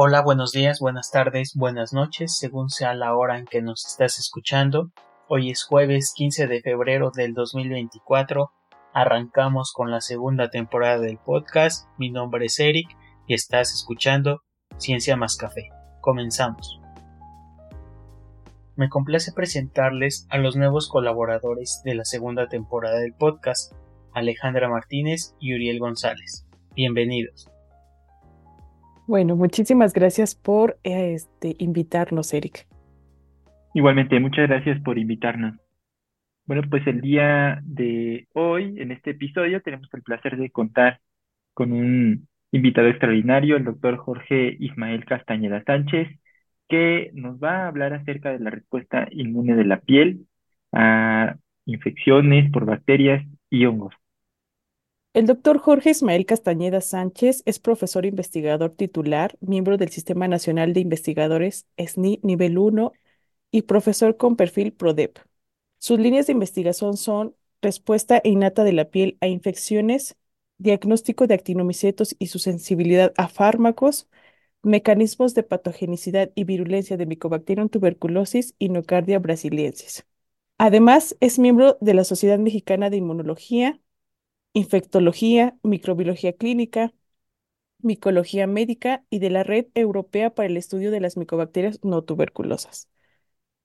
Hola, buenos días, buenas tardes, buenas noches, según sea la hora en que nos estás escuchando. Hoy es jueves 15 de febrero del 2024. Arrancamos con la segunda temporada del podcast. Mi nombre es Eric y estás escuchando Ciencia más Café. Comenzamos. Me complace presentarles a los nuevos colaboradores de la segunda temporada del podcast, Alejandra Martínez y Uriel González. Bienvenidos. Bueno, muchísimas gracias por este, invitarnos, Eric. Igualmente, muchas gracias por invitarnos. Bueno, pues el día de hoy, en este episodio, tenemos el placer de contar con un invitado extraordinario, el doctor Jorge Ismael Castañeda Sánchez, que nos va a hablar acerca de la respuesta inmune de la piel a infecciones por bacterias y hongos. El doctor Jorge Ismael Castañeda Sánchez es profesor investigador titular, miembro del Sistema Nacional de Investigadores SNI Nivel 1 y profesor con perfil PRODEP. Sus líneas de investigación son respuesta innata de la piel a infecciones, diagnóstico de actinomicetos y su sensibilidad a fármacos, mecanismos de patogenicidad y virulencia de Mycobacterium tuberculosis y Nocardia brasiliensis. Además, es miembro de la Sociedad Mexicana de Inmunología, infectología, microbiología clínica, micología médica y de la Red Europea para el Estudio de las Micobacterias no tuberculosas.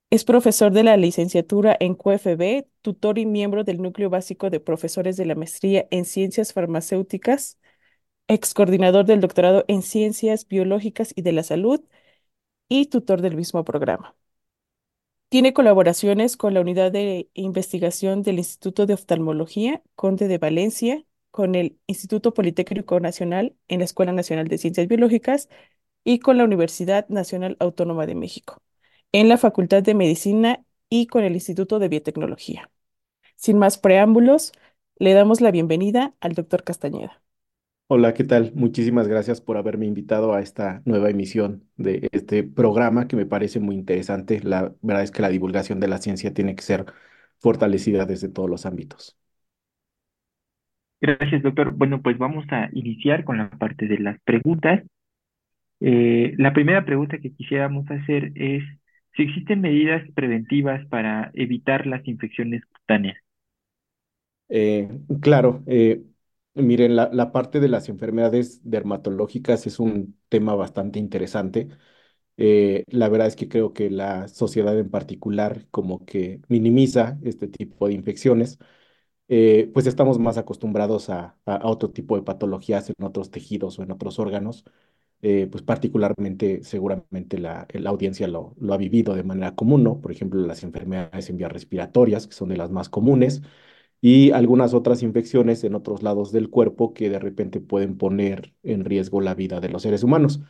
Es profesor de la licenciatura en QFB, tutor y miembro del núcleo básico de profesores de la maestría en ciencias farmacéuticas, ex coordinador del doctorado en ciencias biológicas y de la salud y tutor del mismo programa. Tiene colaboraciones con la Unidad de Investigación del Instituto de Oftalmología, Conde de Valencia, con el Instituto Politécnico Nacional en la Escuela Nacional de Ciencias Biológicas y con la Universidad Nacional Autónoma de México, en la Facultad de Medicina y con el Instituto de Biotecnología. Sin más preámbulos, le damos la bienvenida al doctor Castañeda. Hola, ¿qué tal? Muchísimas gracias por haberme invitado a esta nueva emisión de este programa que me parece muy interesante. La verdad es que la divulgación de la ciencia tiene que ser fortalecida desde todos los ámbitos. Gracias, doctor. Bueno, pues vamos a iniciar con la parte de las preguntas. Eh, la primera pregunta que quisiéramos hacer es si existen medidas preventivas para evitar las infecciones cutáneas. Eh, claro, eh, Miren, la, parte de las enfermedades dermatológicas es un tema bastante interesante. Eh, la verdad es que creo que la sociedad en particular como que minimiza este tipo de infecciones, eh, pues estamos más acostumbrados a, otro tipo de patologías en otros tejidos o en otros órganos, eh, pues particularmente seguramente la, la audiencia lo, lo, ha vivido de manera común, ¿no? Por ejemplo, las enfermedades en vías respiratorias, que son de las más comunes y algunas otras infecciones en otros lados del cuerpo que de repente pueden poner en riesgo la vida de los seres humanos.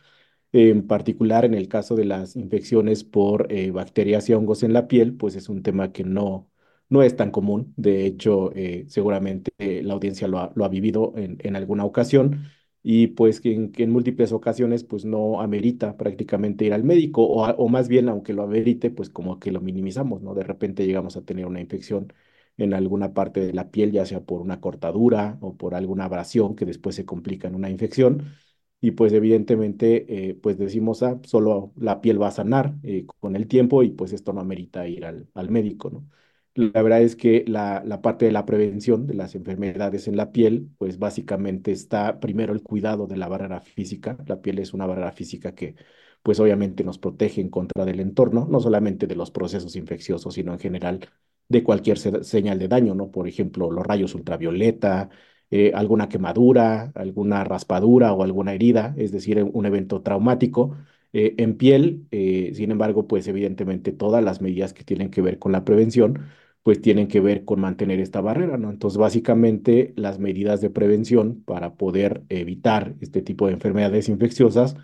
En particular, en el caso de las infecciones por eh, bacterias y hongos en la piel, pues es un tema que no, no es tan común. De hecho, eh, seguramente la audiencia lo ha, vivido en, alguna ocasión y pues que en, que en, múltiples ocasiones pues no amerita prácticamente ir al médico o, o más bien, aunque lo amerite, pues como que lo minimizamos, ¿no? De repente llegamos a tener una infección en alguna parte de la piel, ya sea por una cortadura o por alguna abrasión que después se complica en una infección. Y pues evidentemente, eh, pues decimos, ah, solo la piel va a sanar eh, con el tiempo y pues esto no amerita ir al, al médico, ¿no? La verdad es que la, la, parte de la prevención de las enfermedades en la piel, pues básicamente está primero el cuidado de la barrera física. La piel es una barrera física que pues obviamente nos protege en contra del entorno, no solamente de los procesos infecciosos, sino en general de cualquier señal de daño, ¿no? Por ejemplo, los rayos ultravioleta, eh, alguna quemadura, alguna raspadura o alguna herida, es decir, un evento traumático. Eh, en piel, eh, sin embargo, pues evidentemente todas las medidas que tienen que ver con la prevención, pues tienen que ver con mantener esta barrera, ¿no? Entonces, básicamente, las medidas de prevención para poder evitar este tipo de enfermedades infecciosas,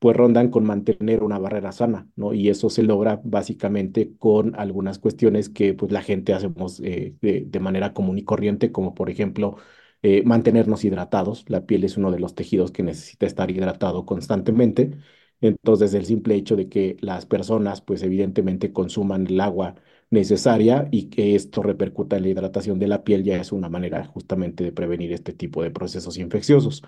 pues rondan con mantener una barrera sana, ¿no? Y eso se logra básicamente con algunas cuestiones que pues la gente hacemos eh, de, manera común y corriente, como por ejemplo eh, mantenernos hidratados. La piel es uno de los tejidos que necesita estar hidratado constantemente. Entonces, el simple hecho de que las personas pues evidentemente consuman el agua necesaria y que esto repercuta en la hidratación de la piel ya es una manera justamente de prevenir este tipo de procesos infecciosos.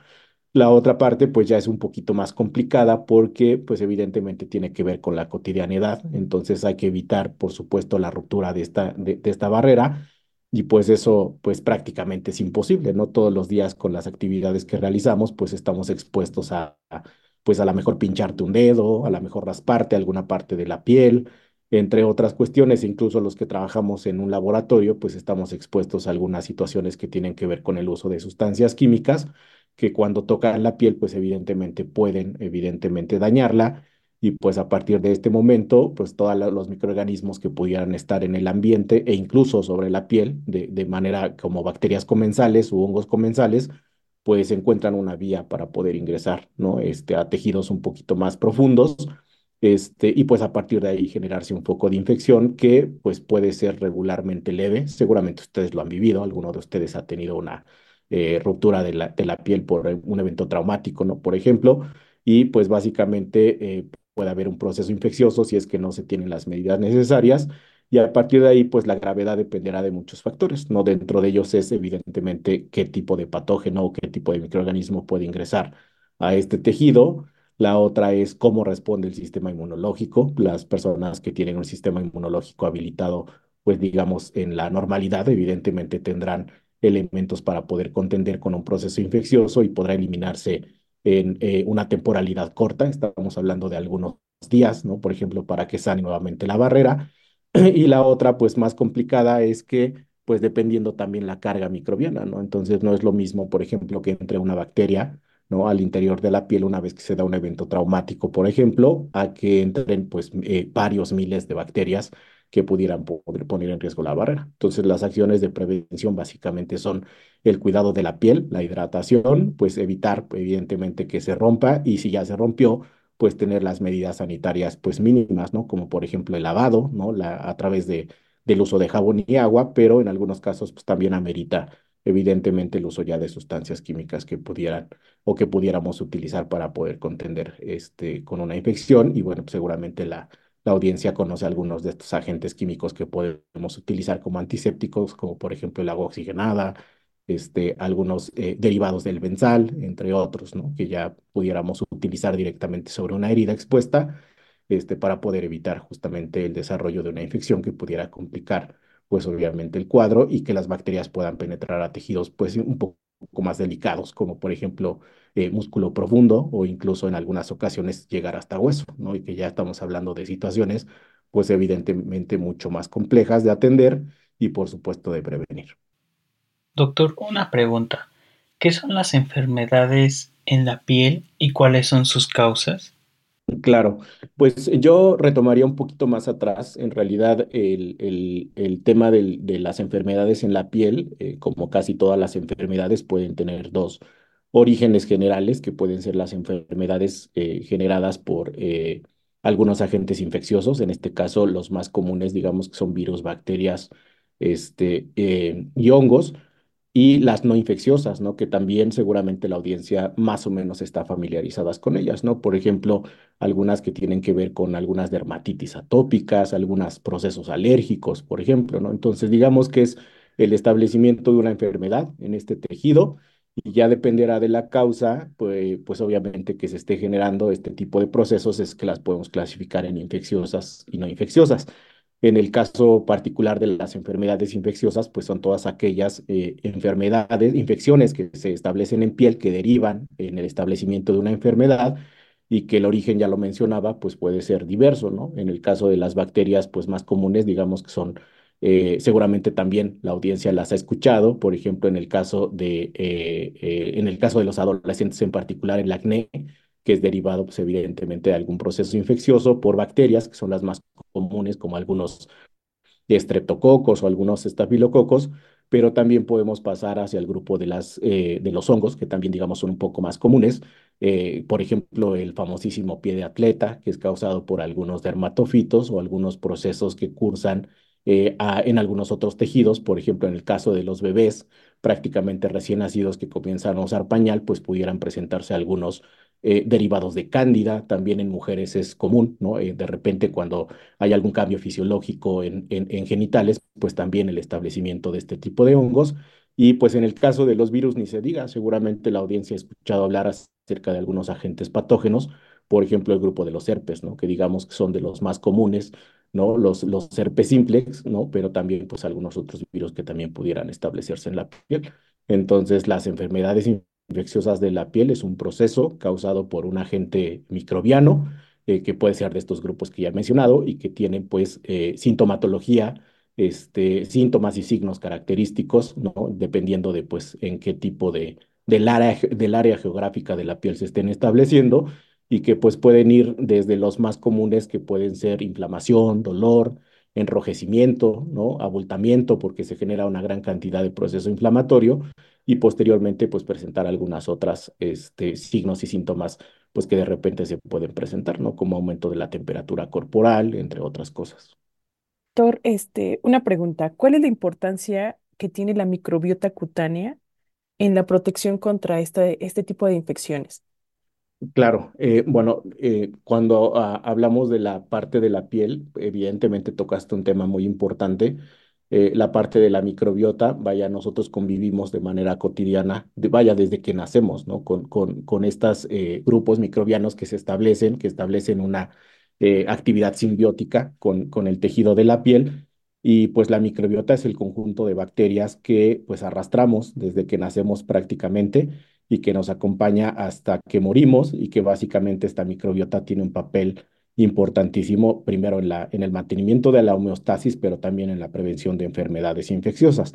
La otra parte, pues ya es un poquito más complicada porque, pues evidentemente tiene que ver con la cotidianidad. Entonces hay que evitar, por supuesto, la ruptura de esta, de, de esta barrera. Y pues eso, pues prácticamente es imposible, ¿no? Todos los días con las actividades que realizamos, pues estamos expuestos a, a, pues a lo mejor pincharte un dedo, a lo mejor rasparte alguna parte de la piel, entre otras cuestiones, incluso los que trabajamos en un laboratorio, pues estamos expuestos a algunas situaciones que tienen que ver con el uso de sustancias químicas que cuando tocan la piel, pues evidentemente pueden, evidentemente dañarla. Y pues a partir de este momento, pues todos los microorganismos que pudieran estar en el ambiente e incluso sobre la piel, de, de manera como bacterias comensales u hongos comensales, pues encuentran una vía para poder ingresar, ¿no? Este, a tejidos un poquito más profundos, este, y pues a partir de ahí generarse un foco de infección que pues puede ser regularmente leve. Seguramente ustedes lo han vivido, alguno de ustedes ha tenido una eh, ruptura de la, de la piel por un evento traumático, ¿no? Por ejemplo, y pues básicamente eh, puede haber un proceso infeccioso si es que no se tienen las medidas necesarias y a partir de ahí pues la gravedad dependerá de muchos factores, ¿no? Dentro de ellos es evidentemente qué tipo de patógeno o qué tipo de microorganismo puede ingresar a este tejido. La otra es cómo responde el sistema inmunológico. Las personas que tienen un sistema inmunológico habilitado, pues digamos, en la normalidad, evidentemente tendrán elementos para poder contender con un proceso infeccioso y podrá eliminarse en eh, una temporalidad corta. Estamos hablando de algunos días, ¿no? Por ejemplo, para que sane nuevamente la barrera. Y la otra, pues más complicada, es que, pues dependiendo también la carga microbiana, ¿no? Entonces no es lo mismo, por ejemplo, que entre una bacteria, ¿no? Al interior de la piel una vez que se da un evento traumático, por ejemplo, a que entren, pues, eh, varios miles de bacterias que pudieran poder poner en riesgo la barrera. Entonces, las acciones de prevención básicamente son el cuidado de la piel, la hidratación, pues evitar evidentemente que se rompa y si ya se rompió, pues tener las medidas sanitarias pues mínimas, ¿no? Como por ejemplo el lavado, ¿no? La, a través de, del uso de jabón y agua, pero en algunos casos pues también amerita evidentemente el uso ya de sustancias químicas que pudieran o que pudiéramos utilizar para poder contender este, con una infección y bueno, pues seguramente la, la audiencia conoce algunos de estos agentes químicos que podemos utilizar como antisépticos, como por ejemplo el agua oxigenada, este, algunos eh, derivados del benzal, entre otros, ¿no? que ya pudiéramos utilizar directamente sobre una herida expuesta este, para poder evitar justamente el desarrollo de una infección que pudiera complicar, pues obviamente el cuadro y que las bacterias puedan penetrar a tejidos pues un poco más delicados, como por ejemplo eh, músculo profundo o incluso en algunas ocasiones llegar hasta hueso, ¿no? Y que ya estamos hablando de situaciones pues evidentemente mucho más complejas de atender y por supuesto de prevenir. Doctor, una pregunta. ¿Qué son las enfermedades en la piel y cuáles son sus causas? Claro, pues yo retomaría un poquito más atrás, en realidad el, el, el tema del- de las enfermedades en la piel, eh, como casi todas las enfermedades, pueden tener dos orígenes generales, que pueden ser las enfermedades eh, generadas por eh, algunos agentes infecciosos, en este caso los más comunes, digamos que son virus, bacterias, este, eh, y hongos y las no infecciosas, ¿no? Que también seguramente la audiencia más o menos está familiarizadas con ellas, ¿no? Por ejemplo, algunas que tienen que ver con algunas dermatitis atópicas, algunos procesos alérgicos, por ejemplo, ¿no? Entonces, digamos que es el establecimiento de una enfermedad en este tejido y ya dependerá de la causa, pues, pues obviamente que se esté generando este tipo de procesos es que las podemos clasificar en infecciosas y no infecciosas. En el caso particular de las enfermedades infecciosas, pues son todas aquellas eh, enfermedades, infecciones que se establecen en piel que derivan en el establecimiento de una enfermedad y que el origen, ya lo mencionaba, pues puede ser diverso, ¿no? En el caso de las bacterias, pues más comunes, digamos que son, eh, seguramente también la audiencia las ha escuchado, por ejemplo, en el caso de, eh, eh, en el caso de los adolescentes en particular, el acné, que es derivado, pues evidentemente, de algún proceso infeccioso por bacterias, que son las más comunes, como algunos estreptococos o algunos estafilococos, pero también podemos pasar hacia el grupo de, las, de los hongos, que también, digamos, son un poco más comunes. Por ejemplo, el famosísimo pie de atleta, que es causado por algunos dermatofitos o algunos procesos que cursan eh, en algunos otros tejidos. Por ejemplo, en el caso de los bebés prácticamente recién nacidos que comienzan a usar pañal, pues pudieran presentarse algunos eh, derivados de cándida, también en mujeres es común, ¿no? Eh, de repente cuando hay algún cambio fisiológico en, en, genitales, pues también el establecimiento de este tipo de hongos. Y pues en el caso de los virus ni se diga, seguramente la audiencia ha escuchado hablar acerca de algunos agentes patógenos, por ejemplo el grupo de los herpes, ¿no? Que digamos que son de los más comunes, ¿no? Los, los herpes simplex, ¿no? Pero también pues algunos otros virus que también pudieran establecerse en la piel. Entonces las enfermedades infecciosas de la piel es un proceso causado por un agente microbiano eh, que puede ser de estos grupos que ya he mencionado y que tienen pues eh, sintomatología este, síntomas y signos característicos, ¿no? Dependiendo de, pues, en qué tipo de, del área, del área geográfica de la piel se estén estableciendo y que, pues, pueden ir desde los más comunes que pueden ser inflamación, dolor, enrojecimiento, ¿no? Abultamiento, porque se genera una gran cantidad de proceso inflamatorio y posteriormente, pues, presentar algunas otras, este, signos y síntomas, pues, que de repente se pueden presentar, ¿no? Como aumento de la temperatura corporal, entre otras cosas. Doctor, este, una pregunta. ¿Cuál es la importancia que tiene la microbiota cutánea en la protección contra este, este tipo de infecciones? Claro, eh, bueno, eh, cuando ah, hablamos de la parte de la piel, evidentemente tocaste un tema muy importante. Eh, la parte de la microbiota, vaya, nosotros convivimos de manera cotidiana, vaya, desde que nacemos, ¿no? Con, con, con estos grupos microbianos que se establecen, que establecen una actividad simbiótica con, con el tejido de la piel. Y pues la microbiota es el conjunto de bacterias que pues arrastramos desde que nacemos prácticamente y que nos acompaña hasta que morimos y que básicamente esta microbiota tiene un papel importantísimo primero en, la, en el mantenimiento de la homeostasis, pero también en la prevención de enfermedades infecciosas.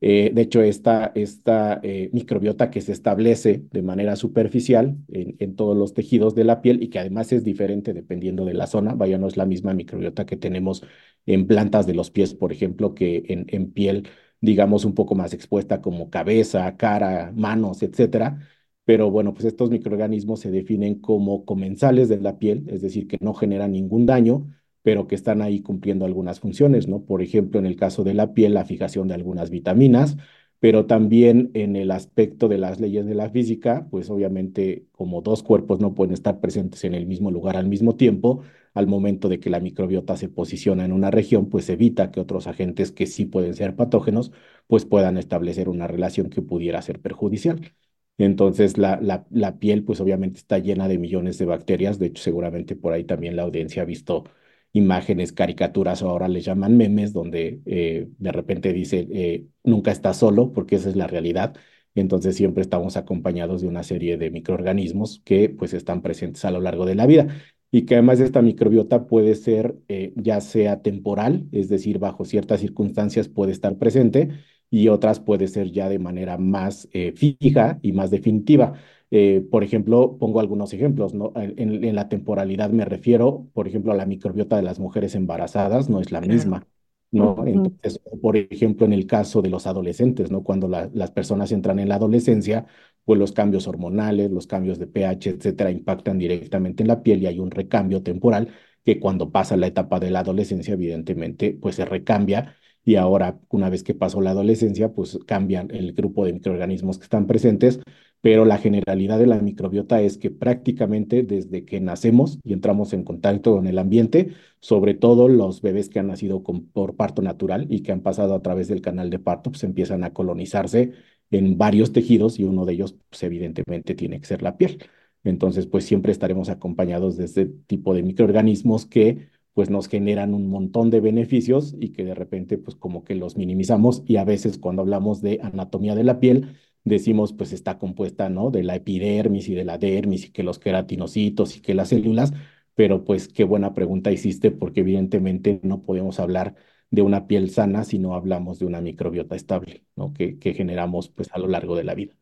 Eh, de hecho, esta, esta eh, microbiota que se establece de manera superficial en, en, todos los tejidos de la piel y que además es diferente dependiendo de la zona, vaya, no es la misma microbiota que tenemos en plantas de los pies, por ejemplo, que en, en piel, digamos, un poco más expuesta como cabeza, cara, manos, etcétera. Pero bueno, pues estos microorganismos se definen como comensales de la piel, es decir, que no generan ningún daño, pero que están ahí cumpliendo algunas funciones, ¿no? Por ejemplo, en el caso de la piel, la fijación de algunas vitaminas, pero también en el aspecto de las leyes de la física, pues obviamente como dos cuerpos no pueden estar presentes en el mismo lugar al mismo tiempo, al momento de que la microbiota se posiciona en una región, pues evita que otros agentes que sí pueden ser patógenos, pues puedan establecer una relación que pudiera ser perjudicial. Entonces, la, la, la piel, pues obviamente está llena de millones de bacterias. De hecho, seguramente por ahí también la audiencia ha visto imágenes, caricaturas o ahora les llaman memes, donde eh, de repente dice, eh, nunca estás solo, porque esa es la realidad. Entonces siempre estamos acompañados de una serie de microorganismos que pues están presentes a lo largo de la vida y que además esta microbiota puede ser eh, ya sea temporal, es decir, bajo ciertas circunstancias puede estar presente y otras puede ser ya de manera más fija y más definitiva. Eh, por ejemplo, pongo algunos ejemplos, ¿no? En, la temporalidad me refiero, por ejemplo, a la microbiota de las mujeres embarazadas, no es la misma, ¿no? Entonces, por ejemplo, en el caso de los adolescentes, ¿no? Cuando las personas entran en la adolescencia, pues los cambios hormonales, los cambios de pH, etcétera, impactan directamente en la piel y hay un recambio temporal que cuando pasa la etapa de la adolescencia, evidentemente, pues se recambia y ahora, una vez que pasó la adolescencia, pues cambian el grupo de microorganismos que están presentes pero la generalidad de la microbiota es que prácticamente desde que nacemos y entramos en contacto con el ambiente, sobre todo los bebés que han nacido por parto natural y que han pasado a través del canal de parto, pues empiezan a colonizarse en varios tejidos y uno de ellos, pues evidentemente tiene que ser la piel. Entonces, pues siempre estaremos acompañados de este tipo de microorganismos que pues nos generan un montón de beneficios y que de repente pues como que los minimizamos y a veces cuando hablamos de anatomía de la piel, decimos, pues está compuesta, ¿no? De la epidermis y de la dermis y que los queratinocitos y que las células, pero pues qué buena pregunta hiciste porque evidentemente no podemos hablar de una piel sana si no hablamos de una microbiota estable, ¿no? Que, que generamos pues a lo largo de la vida.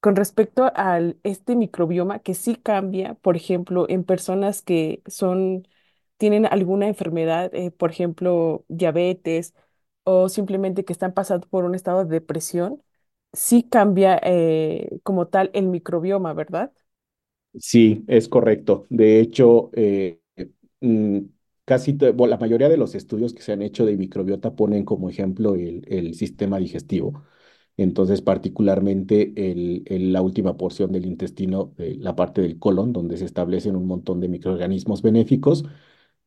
Con respecto a este microbioma que sí cambia, por ejemplo, en personas que son, tienen alguna enfermedad, eh, por ejemplo, diabetes o simplemente que están pasando por un estado de depresión, sí cambia eh, como tal el microbioma, ¿verdad? Sí, es correcto. De hecho, eh, mm, casi la mayoría de los estudios que se han hecho de microbiota ponen como ejemplo el, el sistema digestivo. Entonces, particularmente el, la última porción del intestino, la parte del colon, donde se establecen un montón de microorganismos benéficos,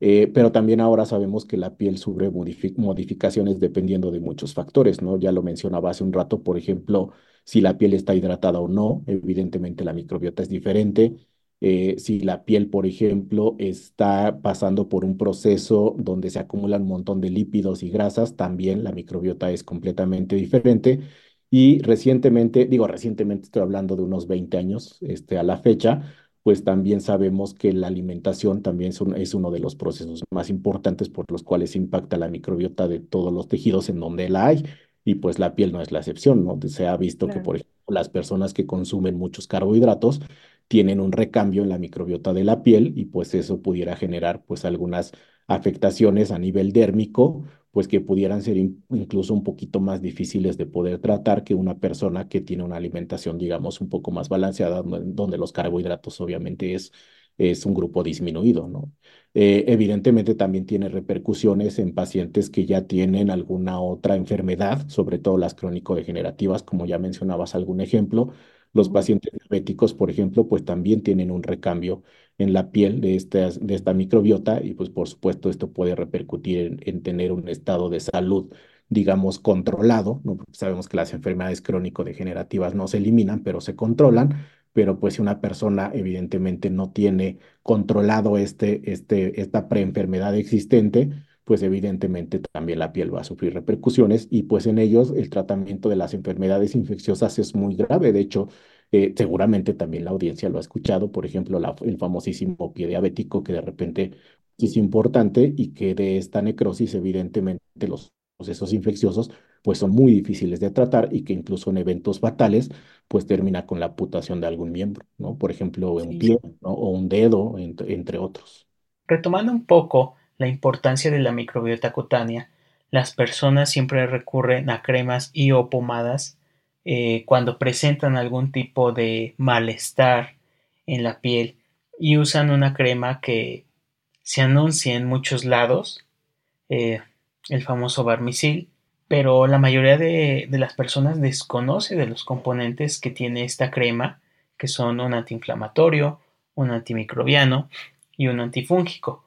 Eh, pero también ahora sabemos que la piel sufre modifi- modificaciones dependiendo de muchos factores, ¿no? Ya lo mencionaba hace un rato, por ejemplo, si la piel está hidratada o no, evidentemente la microbiota es diferente. Eh, si la piel, por ejemplo, está pasando por un proceso donde se acumulan un montón de lípidos y grasas, también la microbiota es completamente diferente. Y recientemente, digo recientemente, estoy hablando de unos 20 años, este, a la fecha, pues también sabemos que la alimentación también es, un- es uno de los procesos más importantes por los cuales impacta la microbiota de todos los tejidos en donde la hay. Y pues la piel no es la excepción, ¿no? Se ha visto que, por ejemplo, las personas que consumen muchos carbohidratos tienen un recambio en la microbiota de la piel y pues eso pudiera generar pues algunas afectaciones a nivel dérmico, pues que pudieran ser in- incluso un poquito más difíciles de poder tratar que una persona que tiene una alimentación, digamos, un poco más balanceada, donde donde los carbohidratos obviamente es, es un grupo disminuido, ¿no? Eh, evidentemente también tiene repercusiones en pacientes que ya tienen alguna otra enfermedad, sobre todo las crónico-degenerativas, como ya mencionabas algún ejemplo. Los pacientes diabéticos, por ejemplo, pues también tienen un recambio en la piel de esta, de esta microbiota y pues por supuesto esto puede repercutir en, en tener un estado de salud, digamos, controlado, ¿no? Porque sabemos que las enfermedades crónico-degenerativas no se eliminan, pero se controlan, pero pues si una persona evidentemente no tiene controlado este, este, esta preenfermedad existente, pues evidentemente también la piel va a sufrir repercusiones y pues en ellos el tratamiento de las enfermedades infecciosas es muy grave. De hecho, eh, seguramente también la audiencia lo ha escuchado, por ejemplo, la- el famosísimo pie diabético que de repente es importante y que de esta necrosis evidentemente los procesos infecciosos pues son muy difíciles de tratar y que incluso en eventos fatales pues termina con la amputación de algún miembro, ¿no? Por ejemplo, un Sí. pie, ¿no? O un dedo, entre, entre otros. Retomando un poco la importancia de la microbiota cutánea, las personas siempre recurren a cremas y o pomadas eh, cuando presentan algún tipo de malestar en la piel y usan una crema que se anuncia en muchos lados, eh, el famoso Barmisil, pero la mayoría de, de las personas desconoce de los componentes que tiene esta crema, que son un antiinflamatorio, un antimicrobiano y un antifúngico.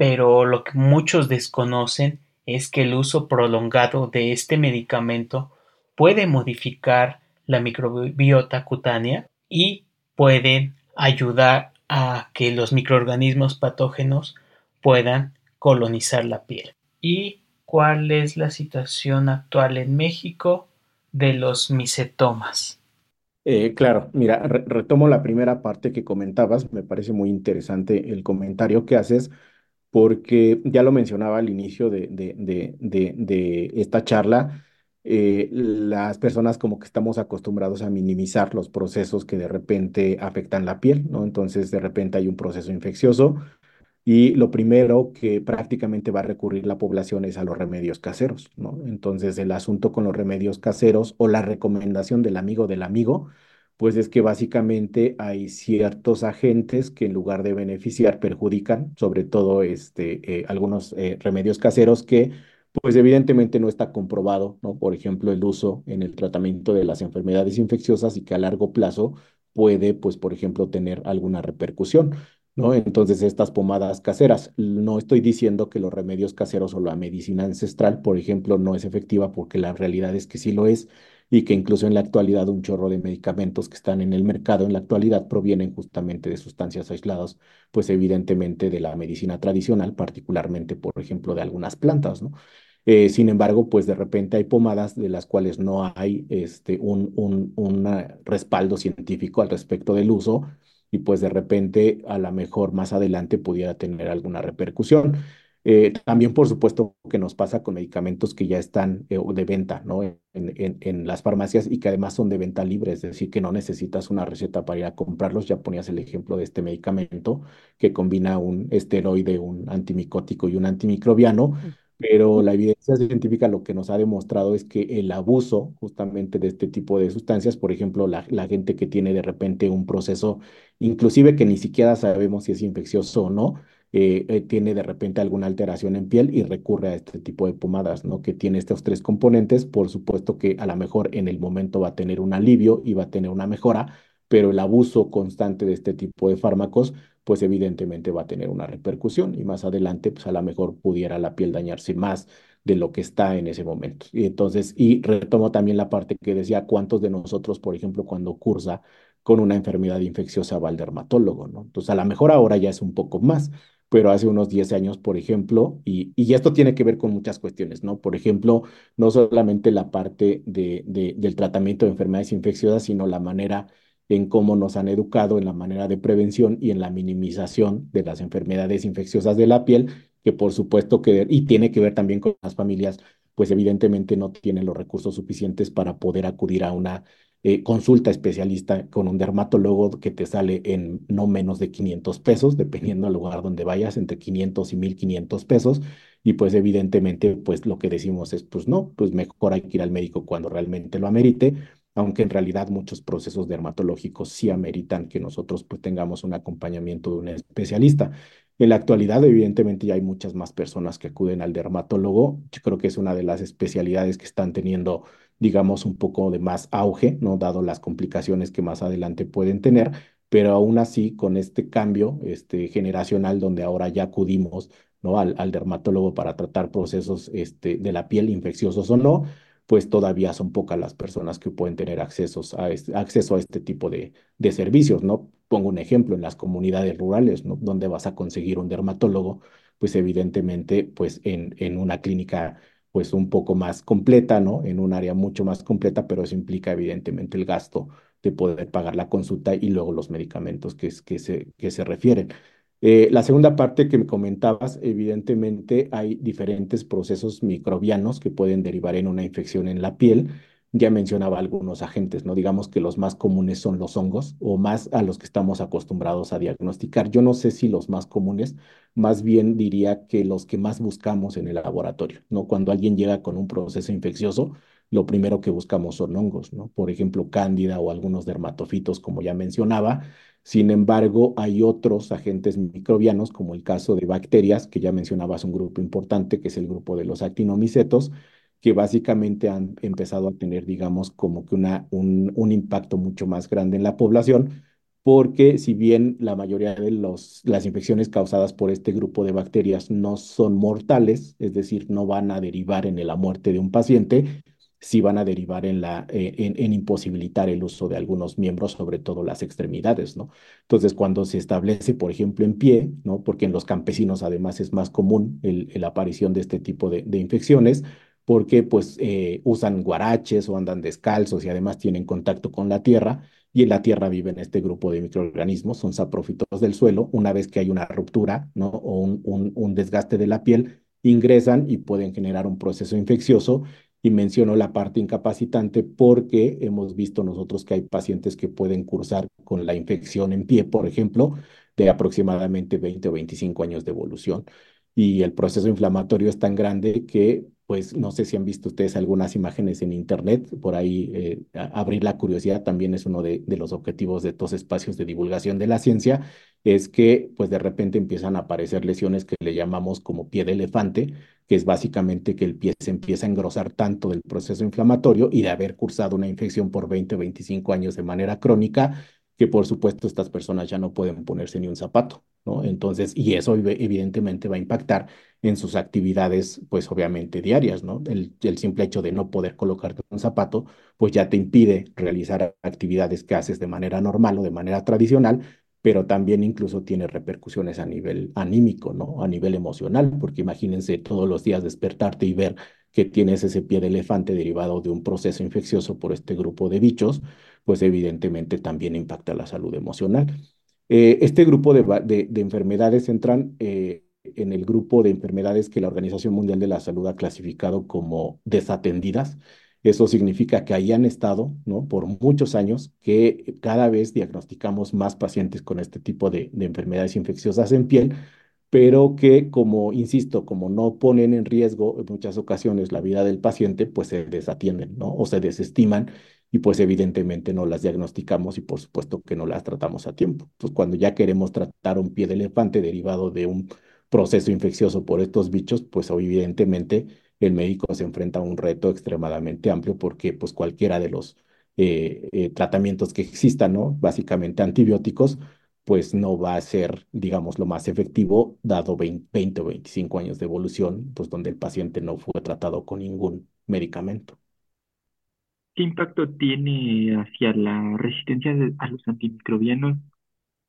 Pero lo que muchos desconocen es que el uso prolongado de este medicamento puede modificar la microbiota cutánea y pueden ayudar a que los microorganismos patógenos puedan colonizar la piel. ¿Y cuál es la situación actual en México de los misetomas? Eh, claro, mira, re- retomo la primera parte que comentabas, me parece muy interesante el comentario que haces, porque ya lo mencionaba al inicio de, de, de, esta charla, eh, las personas como que estamos acostumbrados a minimizar los procesos que de repente afectan la piel, ¿no? Entonces, de repente hay un proceso infeccioso y lo primero que prácticamente va a recurrir la población es a los remedios caseros, ¿no? Entonces, el asunto con los remedios caseros o la recomendación del amigo del amigo, pues es que básicamente hay ciertos agentes que en lugar de beneficiar perjudican, sobre todo este, eh, algunos eh, remedios caseros que pues evidentemente no está comprobado, ¿no? Por ejemplo, el uso en el tratamiento de las enfermedades infecciosas y que a largo plazo puede, pues, por ejemplo, tener alguna repercusión. ¿no? Entonces, estas pomadas caseras, no estoy diciendo que los remedios caseros o la medicina ancestral, por ejemplo, no es efectiva, porque la realidad es que sí lo es, y que incluso en la actualidad un chorro de medicamentos que están en el mercado en la actualidad provienen justamente de sustancias aisladas, pues evidentemente de la medicina tradicional, particularmente, por ejemplo, de algunas plantas, ¿no? Eh, sin embargo, pues de repente hay pomadas de las cuales no hay este, un, un, un respaldo científico al respecto del uso y pues de repente a lo mejor más adelante pudiera tener alguna repercusión. Eh, también, por supuesto, que nos pasa con medicamentos que ya están eh, de venta, ¿no? En, en, en las farmacias y que además son de venta libre, es decir, que no necesitas una receta para ir a comprarlos. Ya ponías el ejemplo de este medicamento que combina un esteroide, un antimicótico y un antimicrobiano, pero la evidencia científica lo que nos ha demostrado es que el abuso justamente de este tipo de sustancias, por ejemplo, la, la gente que tiene de repente un proceso, inclusive que ni siquiera sabemos si es infeccioso o no, eh, eh, tiene de repente alguna alteración en piel y recurre a este tipo de pomadas, ¿no? Que tiene estos tres componentes, por supuesto que a lo mejor en el momento va a tener un alivio y va a tener una mejora, pero el abuso constante de este tipo de fármacos, pues evidentemente va a tener una repercusión y más adelante, pues a lo mejor pudiera la piel dañarse más de lo que está en ese momento. Y entonces, y retomo también la parte que decía, ¿cuántos de nosotros, por ejemplo, cuando cursa con una enfermedad infecciosa va al dermatólogo, ¿no? Entonces, a lo mejor ahora ya es un poco más, pero hace unos 10 años, por ejemplo, y, y esto tiene que ver con muchas cuestiones, ¿no? Por ejemplo, no solamente la parte de, de, del tratamiento de enfermedades infecciosas, sino la manera en cómo nos han educado en la manera de prevención y en la minimización de las enfermedades infecciosas de la piel, que por supuesto que, y tiene que ver también con las familias, pues evidentemente no tienen los recursos suficientes para poder acudir a una eh, consulta especialista con un dermatólogo que te sale en no menos de 500 pesos, dependiendo del lugar donde vayas, entre 500 y 1500 pesos. Y pues evidentemente, pues lo que decimos es, pues no, pues mejor hay que ir al médico cuando realmente lo amerite aunque en realidad muchos procesos dermatológicos sí ameritan que nosotros pues tengamos un acompañamiento de un especialista. En la actualidad, evidentemente, ya hay muchas más personas que acuden al dermatólogo. Yo creo que es una de las especialidades que están teniendo, digamos, un poco de más auge, ¿no? Dado las complicaciones que más adelante pueden tener, pero aún así, con este cambio este, generacional, donde ahora ya acudimos, ¿no? Al, al dermatólogo para tratar procesos este, de la piel infecciosos o no, pues todavía son pocas las personas que pueden tener accesos a este, acceso a este tipo de, de, servicios, ¿no? Pongo un ejemplo, en las comunidades rurales, ¿no? Donde vas a conseguir un dermatólogo, pues evidentemente, pues en, en una clínica pues un poco más completa, ¿no? En un área mucho más completa, pero eso implica evidentemente el gasto de poder pagar la consulta y luego los medicamentos que, se, que se refieren. Eh, la segunda parte que me comentabas, evidentemente hay diferentes procesos microbianos que pueden derivar en una infección en la piel. Ya mencionaba algunos agentes, ¿no? Digamos que los más comunes son los hongos o más a los que estamos acostumbrados a diagnosticar. Yo no sé si los más comunes, más bien diría que los que más buscamos en el laboratorio, ¿no? Cuando alguien llega con un proceso infeccioso, lo primero que buscamos son hongos, ¿no? Por ejemplo, cándida o algunos dermatofitos, como ya mencionaba, sin embargo, hay otros agentes microbianos, como el caso de bacterias, que ya mencionabas un grupo importante, que es el grupo de los actinomicetos, que básicamente han empezado a tener, digamos, como que una, un, un impacto mucho más grande en la población, porque si bien la mayoría de los, las infecciones causadas por este grupo de bacterias no son mortales, es decir, no van a derivar en la muerte de un paciente, sí van a derivar en, la, eh, en, imposibilitar el uso de algunos miembros, sobre todo las extremidades, ¿no? Entonces, cuando se establece, por ejemplo, en pie, ¿no? Porque en los campesinos además es más común la aparición de este tipo de infecciones, porque pues eh, usan guaraches o andan descalzos y además tienen contacto con la tierra, y en la tierra viven este grupo de microorganismos, son saprófitos del suelo, una vez que hay una ruptura. O un, un, un desgaste de la piel, ingresan y pueden generar un proceso infeccioso y menciono la parte incapacitante porque hemos visto nosotros que hay pacientes que pueden cursar con la infección en pie, por ejemplo, de aproximadamente 20 o 25 años de evolución. Y el proceso inflamatorio es tan grande que pues no sé si han visto ustedes algunas imágenes en internet, por ahí eh, abrir la curiosidad también es uno de, de, los objetivos de estos espacios de divulgación de la ciencia, es que pues de repente empiezan a aparecer lesiones que le llamamos como pie de elefante, que es básicamente que el pie se empieza a engrosar tanto del proceso inflamatorio y de haber cursado una infección por 20 o 25 años de manera crónica, que por supuesto estas personas ya no pueden ponerse ni un zapato, ¿no? Entonces, y eso evidentemente va a impactar en sus actividades, pues obviamente diarias, ¿no? El, simple hecho de no poder colocarte un zapato, pues ya te impide realizar actividades que haces de manera normal o de manera tradicional, pero también incluso tiene repercusiones a nivel anímico, ¿no? A nivel emocional, porque imagínense todos los días despertarte y ver que tienes ese pie de elefante derivado de un proceso infeccioso por este grupo de bichos, pues evidentemente también impacta la salud emocional. Eh, este grupo de, de, de enfermedades entran eh, en el grupo de enfermedades que la Organización Mundial de la Salud ha clasificado como desatendidas. Eso significa que ahí han estado ¿no? por muchos años, que cada vez diagnosticamos más pacientes con este tipo de, de enfermedades infecciosas en piel, pero que, como insisto, como no ponen en riesgo en muchas ocasiones la vida del paciente, pues se desatienden, ¿no? O se desestiman y pues evidentemente no las diagnosticamos y por supuesto que no las tratamos a tiempo. Entonces, cuando ya queremos tratar un pie de elefante derivado de un proceso infeccioso por estos bichos, pues evidentemente el médico se enfrenta a un reto extremadamente amplio porque pues cualquiera de los eh, eh, tratamientos que existan, ¿no? Básicamente antibióticos, pues no va a ser, digamos, lo más efectivo, dado 20, o 25 años de evolución, pues donde el paciente no fue tratado con ningún medicamento. ¿Qué impacto tiene hacia la resistencia a los antimicrobianos?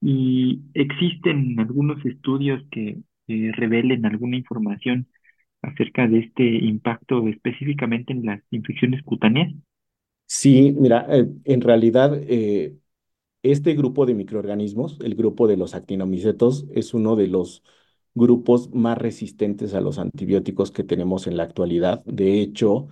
¿Y existen algunos estudios que revelen alguna información acerca de este impacto específicamente en las infecciones cutáneas? Sí, mira, eh, en realidad eh, este grupo de microorganismos, el grupo de los actinomicetos, es uno de los grupos más resistentes a los antibióticos que tenemos en la actualidad. De hecho,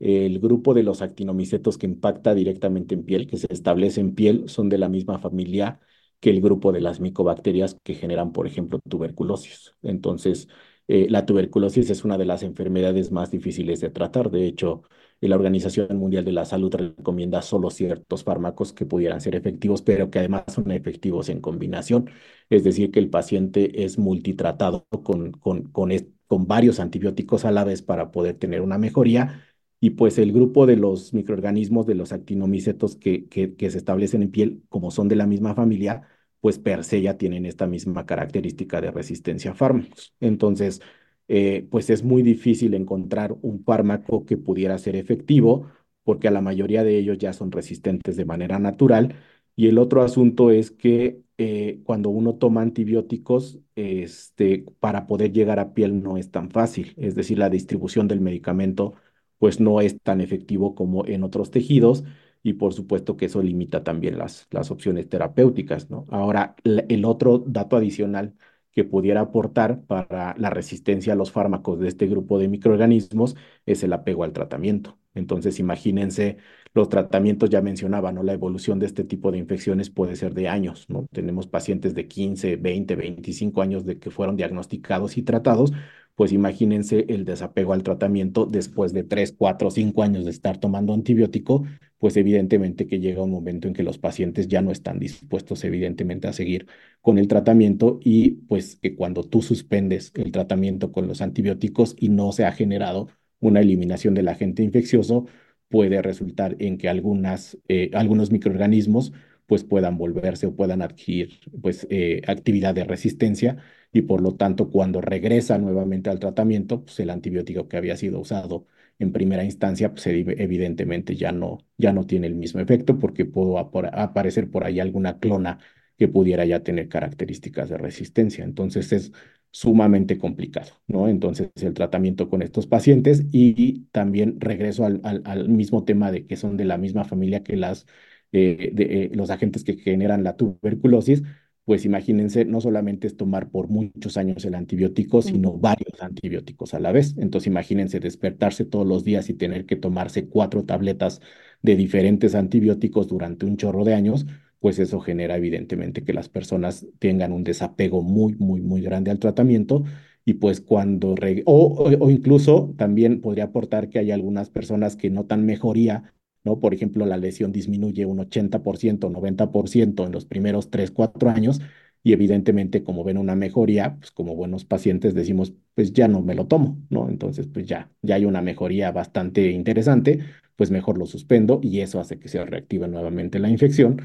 el grupo de los actinomicetos que impacta directamente en piel, que se establece en piel, son de la misma familia que el grupo de las micobacterias que generan, por ejemplo, tuberculosis. Entonces, eh, la tuberculosis es una de las enfermedades más difíciles de tratar. De hecho, la Organización Mundial de la Salud recomienda solo ciertos fármacos que pudieran ser efectivos, pero que además son efectivos en combinación. Es decir, que el paciente es multitratado con, con, con, con varios antibióticos a la vez para poder tener una mejoría. Y pues el grupo de los microorganismos, de los actinomicetos que, que se establecen en piel, como son de la misma familia, pues per se ya tienen esta misma característica de resistencia a fármacos. Entonces, eh, pues es muy difícil encontrar un fármaco que pudiera ser efectivo porque a la mayoría de ellos ya son resistentes de manera natural. Y el otro asunto es que eh, cuando uno toma antibióticos, este, para poder llegar a piel no es tan fácil. Es decir, la distribución del medicamento pues no es tan efectivo como en otros tejidos y por supuesto que eso limita también las, las opciones terapéuticas, ¿no? Ahora, el otro dato adicional que pudiera aportar para la resistencia a los fármacos de este grupo de microorganismos es el apego al tratamiento. Entonces, imagínense los tratamientos, ya mencionaba, ¿no? La evolución de este tipo de infecciones puede ser de años, ¿no? Tenemos pacientes de 15, 20, 25 años de que fueron diagnosticados y tratados, pues imagínense el desapego al tratamiento después de 3, 4, 5 años de estar tomando antibiótico, pues evidentemente que llega un momento en que los pacientes ya no están dispuestos evidentemente a seguir con el tratamiento y pues que cuando tú suspendes el tratamiento con los antibióticos y no se ha generado una eliminación del agente infeccioso, puede resultar en que algunas, eh, algunos microorganismos pues puedan volverse o puedan adquirir pues eh, actividad de resistencia y por lo tanto cuando regresa nuevamente al tratamiento, pues el antibiótico que había sido usado en primera instancia, pues evidentemente ya no, ya no tiene el mismo efecto porque pudo aparecer por ahí alguna clona que pudiera ya tener características de resistencia. Entonces es sumamente complicado, ¿no? Entonces el tratamiento con estos pacientes y, también regreso al, al, mismo tema de que son de la misma familia que las, eh, de, eh, los agentes que generan la tuberculosis, pues imagínense, no solamente es tomar por muchos años el antibiótico, sino varios antibióticos a la vez. Entonces imagínense despertarse todos los días y tener que tomarse cuatro tabletas de diferentes antibióticos durante un chorro de años, pues eso genera evidentemente que las personas tengan un desapego muy, muy, muy grande al tratamiento y pues cuando, o, o, incluso también podría aportar que hay algunas personas que notan mejoría ¿no? Por ejemplo, la lesión disminuye un 80%, 90% en los primeros 3, 4 años y evidentemente como ven una mejoría, pues como buenos pacientes decimos, pues ya no me lo tomo, ¿no? Entonces, pues ya, ya hay una mejoría bastante interesante, pues mejor lo suspendo y eso hace que se reactive nuevamente la infección.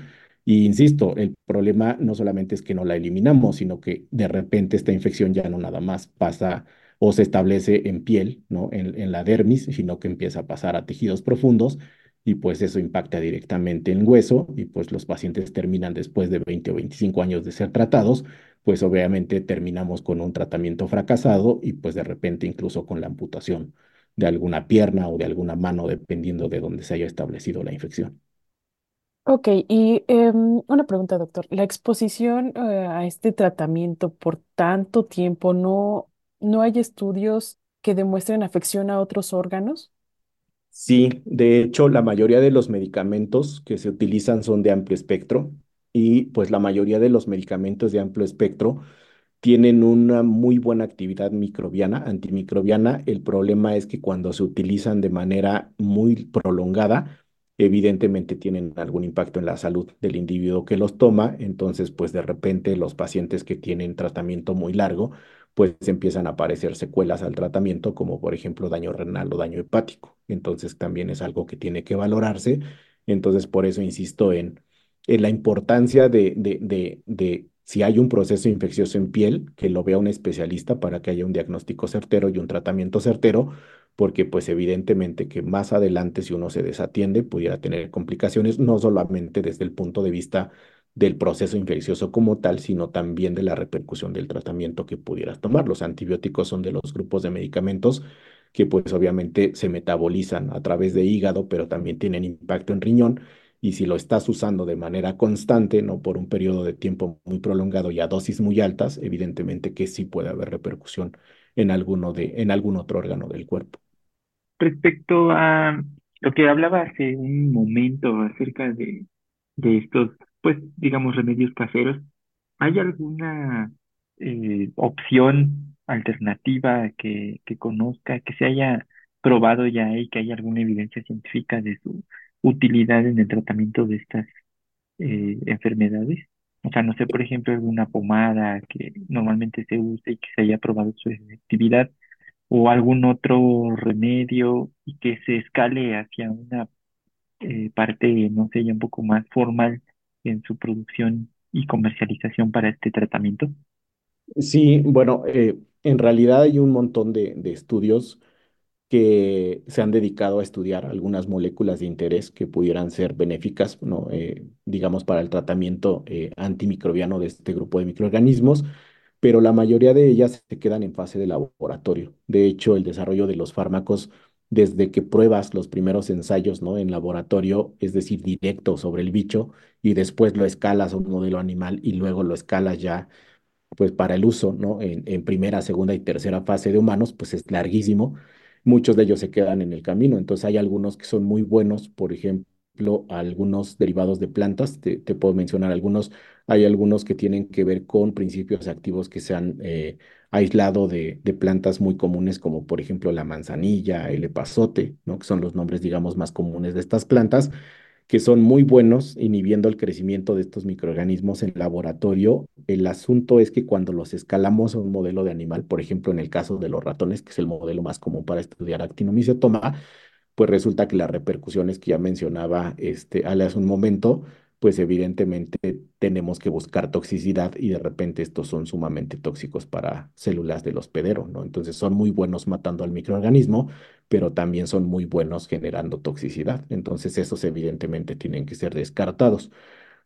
Y insisto, el problema no solamente es que no la eliminamos, sino que de repente esta infección ya no nada más pasa o se establece en piel, ¿no? En, en la dermis, sino que empieza a pasar a tejidos profundos y pues eso impacta directamente en hueso y pues los pacientes terminan después de 20 o 25 años de ser tratados, pues obviamente terminamos con un tratamiento fracasado y pues de repente incluso con la amputación de alguna pierna o de alguna mano dependiendo de dónde se haya establecido la infección. Ok, y em, una pregunta, doctor. ¿La exposición eh, a este tratamiento por tanto tiempo, no, no hay estudios que demuestren afección a otros órganos? Sí, de hecho, la mayoría de los medicamentos que se utilizan son de amplio espectro y pues la mayoría de los medicamentos de amplio espectro tienen una muy buena actividad microbiana, antimicrobiana. El problema es que cuando se utilizan de manera muy prolongada, evidentemente tienen algún impacto en la salud del individuo que los toma. Entonces, pues de repente los pacientes que tienen tratamiento muy largo, pues empiezan a aparecer secuelas al tratamiento, como por ejemplo daño renal o daño hepático. Entonces también es algo que tiene que valorarse Entonces, por eso insisto en, en la importancia de, de, de, de si hay un proceso infeccioso en piel, que lo vea un especialista para que haya un diagnóstico certero y un tratamiento certero, porque pues evidentemente que más adelante si uno se desatiende pudiera tener complicaciones, no solamente desde el punto de vista del proceso infeccioso como tal, sino también de la repercusión del tratamiento que pudieras tomar. Los antibióticos son de los grupos de medicamentos que pues obviamente se metabolizan a través de hígado, pero también tienen impacto en riñón. Y si lo estás usando de manera constante, no por un periodo de tiempo muy prolongado y a dosis muy altas, evidentemente que sí puede haber repercusión en alguno de, en algún otro órgano del cuerpo. Respecto a lo que hablaba hace un momento acerca de, de estos, pues, digamos, remedios caseros, ¿hay alguna eh, opción alternativa que, que conozca, que se haya probado ya y que haya alguna evidencia científica de su utilidad en el tratamiento de estas eh, enfermedades? O sea, no sé, por ejemplo, alguna pomada que normalmente se use y que se haya probado su efectividad o algún otro remedio y que se escale hacia una eh, parte, no sé, ya un poco más formal en su producción y comercialización para este tratamiento? Sí, bueno, eh, en realidad hay un montón de, de estudios que se han dedicado a estudiar algunas moléculas de interés que pudieran ser benéficas, ¿no? Eh, digamos, para el tratamiento antimicrobiano de este grupo de microorganismos, pero la mayoría de ellas se quedan en fase de laboratorio. De hecho, el desarrollo de los fármacos, desde que pruebas los primeros ensayos, ¿no? en laboratorio, es decir, directo sobre el bicho, y después lo escalas a un modelo animal y luego lo escalas ya pues para el uso, ¿no? En, en primera, segunda y tercera fase de humanos, pues es larguísimo muchos de ellos se quedan en el camino. Entonces hay algunos que son muy buenos, por ejemplo, algunos derivados de plantas, te, puedo mencionar algunos, hay algunos que tienen que ver con principios activos que se han eh, aislado de, de, plantas muy comunes, como por ejemplo la manzanilla, el epazote, ¿no? que son los nombres, digamos, más comunes de estas plantas que son muy buenos inhibiendo el crecimiento de estos microorganismos en laboratorio. El asunto es que cuando los escalamos a un modelo de animal, por ejemplo, en el caso de los ratones, que es el modelo más común para estudiar actinomicetoma, pues resulta que las repercusiones que ya mencionaba este, Ale hace un momento, pues evidentemente tenemos que buscar toxicidad y de repente estos son sumamente tóxicos para células del hospedero, ¿no? Entonces son muy buenos matando al microorganismo, pero también son muy buenos generando toxicidad. Entonces esos evidentemente tienen que ser descartados.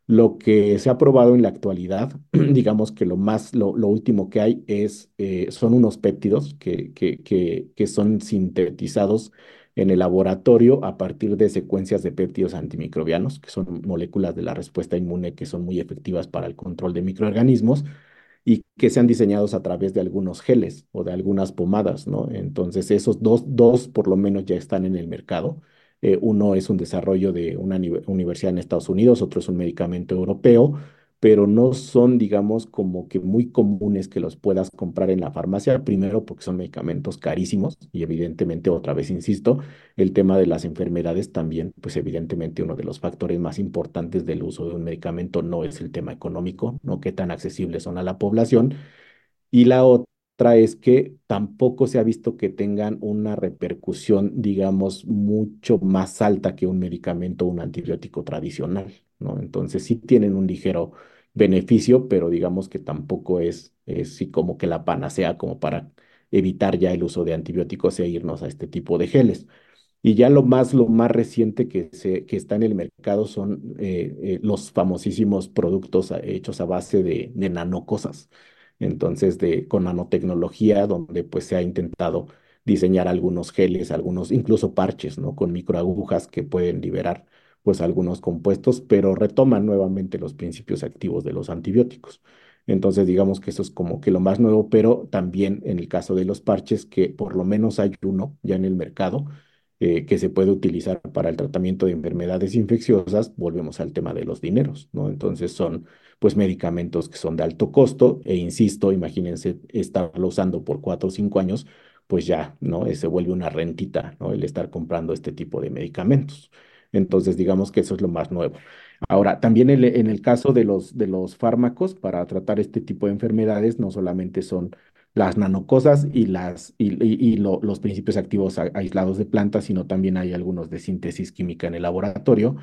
Lo que se ha probado en la actualidad, digamos que lo más, lo, último que hay es, eh, son unos péptidos que, que, que son sintetizados en el laboratorio a partir de secuencias de péptidos antimicrobianos, que son moléculas de la respuesta inmune que son muy efectivas para el control de microorganismos y que sean diseñados a través de algunos geles o de algunas pomadas, ¿no? Entonces, esos dos, dos por lo menos ya están en el mercado. Eh, uno es un desarrollo de una universidad en Estados Unidos, otro es un medicamento europeo pero no son, digamos, como que muy comunes que los puedas comprar en la farmacia, primero porque son medicamentos carísimos y evidentemente, otra vez insisto, el tema de las enfermedades también, pues evidentemente uno de los factores más importantes del uso de un medicamento no es el tema económico, no qué tan accesibles son a la población, y la otra es que tampoco se ha visto que tengan una repercusión, digamos, mucho más alta que un medicamento o un antibiótico tradicional, ¿no? Entonces sí tienen un ligero beneficio, pero digamos que tampoco es, es como que la panacea como para evitar ya el uso de antibióticos e irnos a este tipo de geles. Y ya lo más, lo más reciente que, se, que está en el mercado son eh, eh, los famosísimos productos hechos a base de, de nanocosas. Entonces, de, con nanotecnología, donde pues se ha intentado diseñar algunos geles, algunos, incluso parches, ¿no? Con microagujas que pueden liberar pues algunos compuestos, pero retoman nuevamente los principios activos de los antibióticos. Entonces, digamos que eso es como que lo más nuevo, pero también en el caso de los parches, que por lo menos hay uno ya en el mercado eh, que se puede utilizar para el tratamiento de enfermedades infecciosas, volvemos al tema de los dineros, ¿no? Entonces son pues medicamentos que son de alto costo e insisto, imagínense estarlo usando por cuatro o cinco años, pues ya, ¿no? Se vuelve una rentita, ¿no? El estar comprando este tipo de medicamentos. Entonces, digamos que eso es lo más nuevo. Ahora, también en el caso de los, de los fármacos para tratar este tipo de enfermedades, no solamente son las nanocosas y, las, y, los principios activos aislados de plantas, sino también hay algunos de síntesis química en el laboratorio,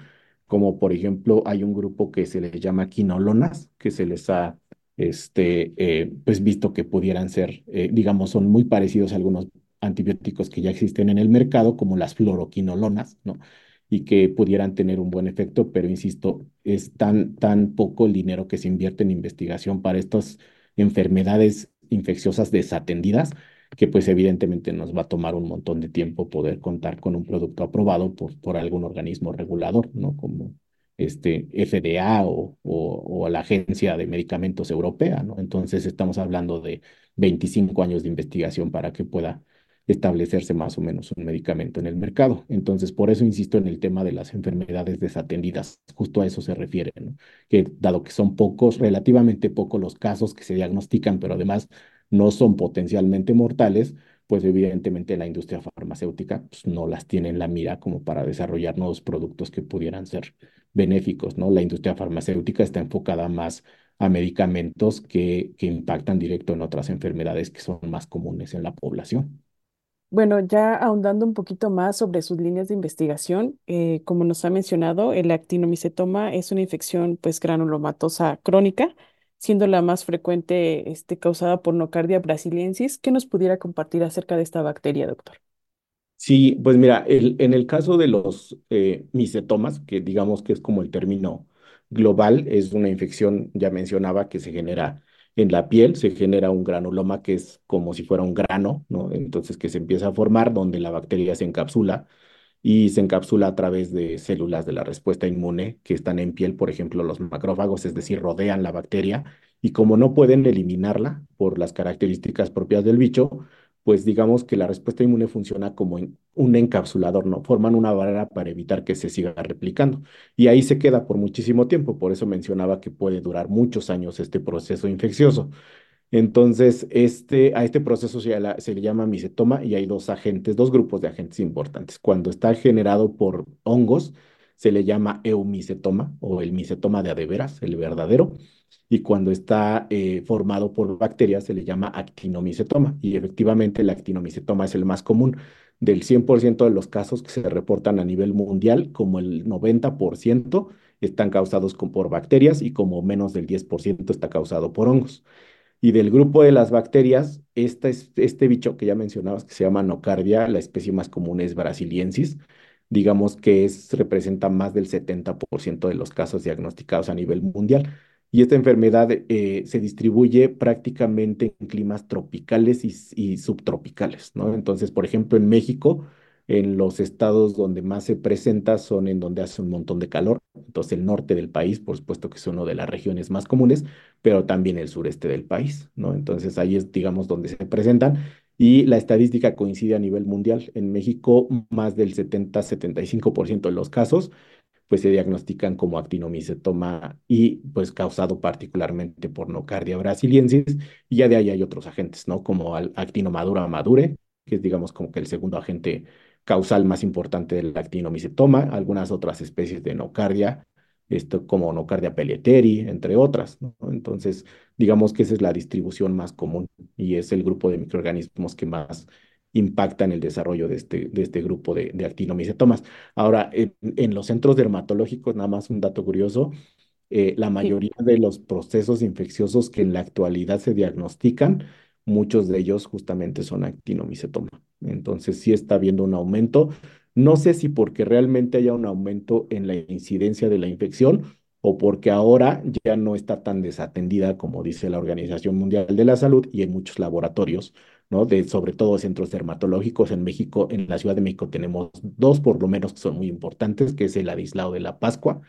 como por ejemplo hay un grupo que se les llama quinolonas, que se les ha este, eh, pues visto que pudieran ser, eh, digamos, son muy parecidos a algunos antibióticos que ya existen en el mercado, como las fluoroquinolonas, ¿no? Y que pudieran tener un buen efecto, pero insisto, es tan, tan poco el dinero que se invierte en investigación para estas enfermedades infecciosas desatendidas que pues evidentemente nos va a tomar un montón de tiempo poder contar con un producto aprobado por, por algún organismo regulador, ¿no? Como este FDA o, o, o la Agencia de Medicamentos Europea, ¿no? Entonces estamos hablando de 25 años de investigación para que pueda establecerse más o menos un medicamento en el mercado. Entonces, por eso insisto en el tema de las enfermedades desatendidas, justo a eso se refiere, ¿no? Que dado que son pocos, relativamente pocos los casos que se diagnostican, pero además no son potencialmente mortales, pues evidentemente la industria farmacéutica pues, no las tiene en la mira como para desarrollar nuevos productos que pudieran ser benéficos, ¿no? La industria farmacéutica está enfocada más a medicamentos que, que impactan directo en otras enfermedades que son más comunes en la población. Bueno, ya ahondando un poquito más sobre sus líneas de investigación, eh, como nos ha mencionado, el actinomicetoma es una infección pues granulomatosa crónica, siendo la más frecuente este, causada por Nocardia brasiliensis. ¿Qué nos pudiera compartir acerca de esta bacteria, doctor? Sí, pues mira, el- en el caso de los eh, micetomas, que digamos que es como el término global, es una infección, ya mencionaba, que se genera en la piel, se genera un granuloma que es como si fuera un grano, ¿no? Entonces que se empieza a formar donde la bacteria se encapsula y se encapsula a través de células de la respuesta inmune que están en piel, por ejemplo, los macrófagos, es decir, rodean la bacteria y como no pueden eliminarla por las características propias del bicho, pues digamos que la respuesta inmune funciona como un encapsulador, ¿no? Forman una barrera para evitar que se siga replicando. Y ahí se queda por muchísimo tiempo, por eso mencionaba que puede durar muchos años este proceso infeccioso. Entonces, este, a este proceso se, se le llama micetoma y hay dos agentes, dos grupos de agentes importantes. Cuando está generado por hongos, se le llama eumicetoma o el micetoma de adeveras, el verdadero. Y cuando está eh, formado por bacterias, se le llama actinomicetoma. Y efectivamente, el actinomicetoma es el más común. Del 100% de los casos que se reportan a nivel mundial, como el 90% están causados por bacterias y como menos del 10% está causado por hongos. Y del grupo de las bacterias, esta es, este bicho que ya mencionabas, que se llama nocardia, la especie más común es brasiliensis, digamos que es, representa más del 70% de los casos diagnosticados a nivel mundial. Y esta enfermedad eh, se distribuye prácticamente en climas tropicales y, subtropicales, ¿no? Entonces, por ejemplo, en México, en los estados donde más se presenta son en donde hace un montón de calor. Entonces, el norte del país, por supuesto que es una de las regiones más comunes, pero también el sureste del país, ¿no? Entonces ahí es, digamos, donde se presentan y la estadística coincide a nivel mundial. En México, más del 70-75% de los casos, pues se diagnostican como actinomicetoma y pues causado particularmente por nocardia brasiliensis y ya de ahí hay otros agentes, ¿no? Como actinomadura madure, que es digamos como que el segundo agente causal más importante del actinomicetoma, algunas otras especies de nocardia esto como Nocardia pelletieri, entre otras, ¿no? Entonces, digamos que esa es la distribución más común y es el grupo de microorganismos que más impacta en el desarrollo de este, de este grupo de, de actinomicetomas. Ahora, en, en los centros dermatológicos, nada más un dato curioso, eh, la Sí. mayoría de los procesos infecciosos que en la actualidad se diagnostican, muchos de ellos justamente son actinomicetoma. Entonces sí está habiendo un aumento. No sé si porque realmente haya un aumento en la incidencia de la infección o porque ahora ya no está tan desatendida como dice la Organización Mundial de la Salud y en muchos laboratorios, ¿no? Sobre todo centros dermatológicos en México, en la Ciudad de México tenemos dos por lo menos que son muy importantes, que es el Adislao de la Pascua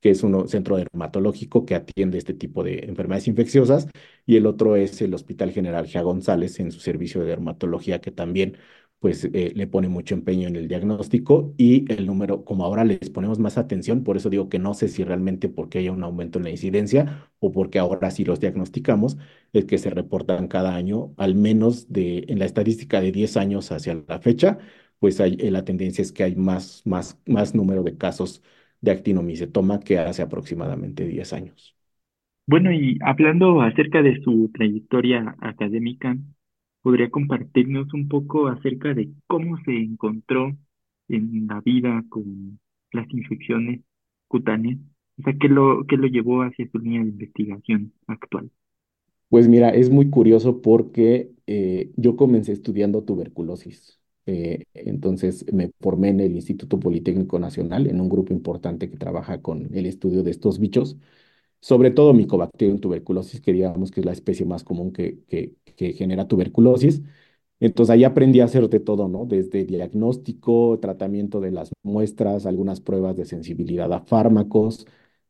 que es un centro dermatológico que atiende este tipo de enfermedades infecciosas, y el otro es el Hospital General Gia González en su servicio de dermatología, que también pues eh, le pone mucho empeño en el diagnóstico y el número, como ahora les ponemos más atención, por eso digo que no sé si realmente porque haya un aumento en la incidencia o porque ahora sí los diagnosticamos, es que se reportan cada año, al menos de, en la estadística de 10 años hacia la fecha, pues hay, eh, la tendencia es que hay más, más, más número de casos de actinomicetoma que hace aproximadamente 10 años. Bueno, y hablando acerca de su trayectoria académica, ¿podría compartirnos un poco acerca de cómo se encontró en la vida con las infecciones? cutáneas? O sea, ¿qué lo, qué lo llevó hacia su línea de investigación actual? Pues mira, es muy curioso porque eh, yo comencé estudiando tuberculosis. Eh, entonces me formé en el Instituto Politécnico Nacional, en un grupo importante que trabaja con el estudio de estos bichos, sobre todo Mycobacterium tuberculosis, que digamos que es la especie más común que, que, genera tuberculosis. Entonces ahí aprendí a hacer de todo, ¿no? Desde diagnóstico, tratamiento de las muestras, algunas pruebas de sensibilidad a fármacos,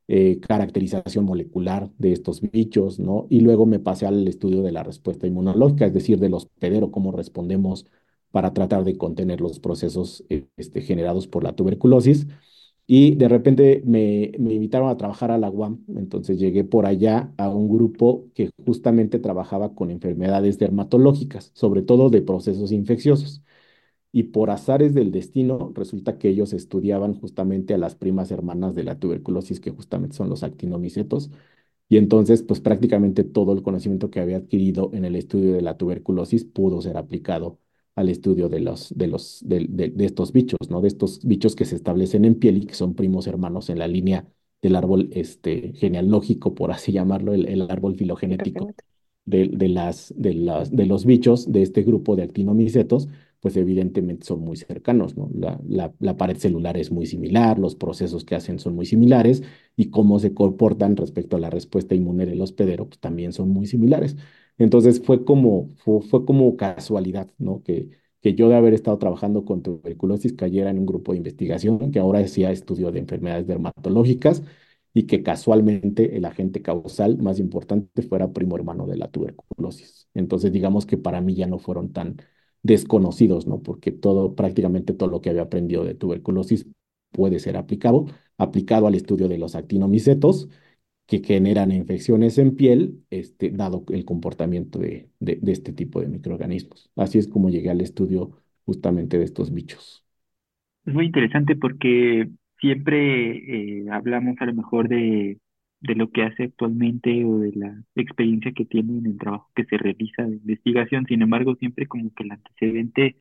eh, caracterización molecular de estos bichos, ¿no? Y luego me pasé al estudio de la respuesta inmunológica, es decir, del hospedero, cómo respondemos para tratar de contener los procesos eh, este, generados por la tuberculosis. Y de repente me, me invitaron a trabajar a la UAM, entonces llegué por allá a un grupo que justamente trabajaba con enfermedades dermatológicas, sobre todo de procesos infecciosos. Y por azares del destino, resulta que ellos estudiaban justamente a las primas hermanas de la tuberculosis, que justamente son los actinomicetos. Y entonces, pues prácticamente todo el conocimiento que había adquirido en el estudio de la tuberculosis pudo ser aplicado al estudio de, los, de, los, de, de, estos bichos, ¿no? De estos bichos que se establecen en piel y que son primos hermanos en la línea del árbol este, genealógico, por así llamarlo, el, el árbol filogenético de, de, las, de, las, de los bichos de este grupo de actinomicetos, pues evidentemente son muy cercanos, ¿no? La, la, la, pared celular es muy similar, los procesos que hacen son muy similares y cómo se comportan respecto a la respuesta inmune del hospedero, pues también son muy similares. Entonces fue como, fue, fue como casualidad, ¿no? Que, que yo de haber estado trabajando con tuberculosis cayera en un grupo de investigación que ahora decía estudio de enfermedades dermatológicas y que casualmente el agente causal más importante fuera primo hermano de la tuberculosis. Entonces digamos que para mí ya no fueron tan desconocidos, ¿no? Porque todo, prácticamente todo lo que había aprendido de tuberculosis puede ser aplicado, aplicado al estudio de los actinomicetos que generan infecciones en piel, este, dado el comportamiento de, de, este tipo de microorganismos. Así es como llegué al estudio justamente de estos bichos. Es muy interesante porque siempre eh, hablamos a lo mejor de, de lo que hace actualmente o de la experiencia que tiene en el trabajo que se realiza de investigación, sin embargo, siempre como que el antecedente